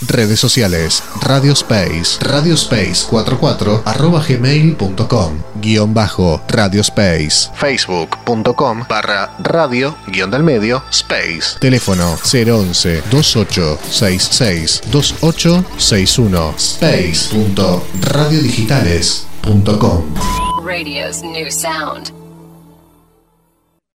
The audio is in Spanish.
Redes sociales, Radio Space, Radio Space 44, arroba gmail.com, guion bajo, Radio Space, facebook.com barra radio, guion del medio, space, teléfono 011 2866 2861, space.radiodigitales.com. Radio's new sound.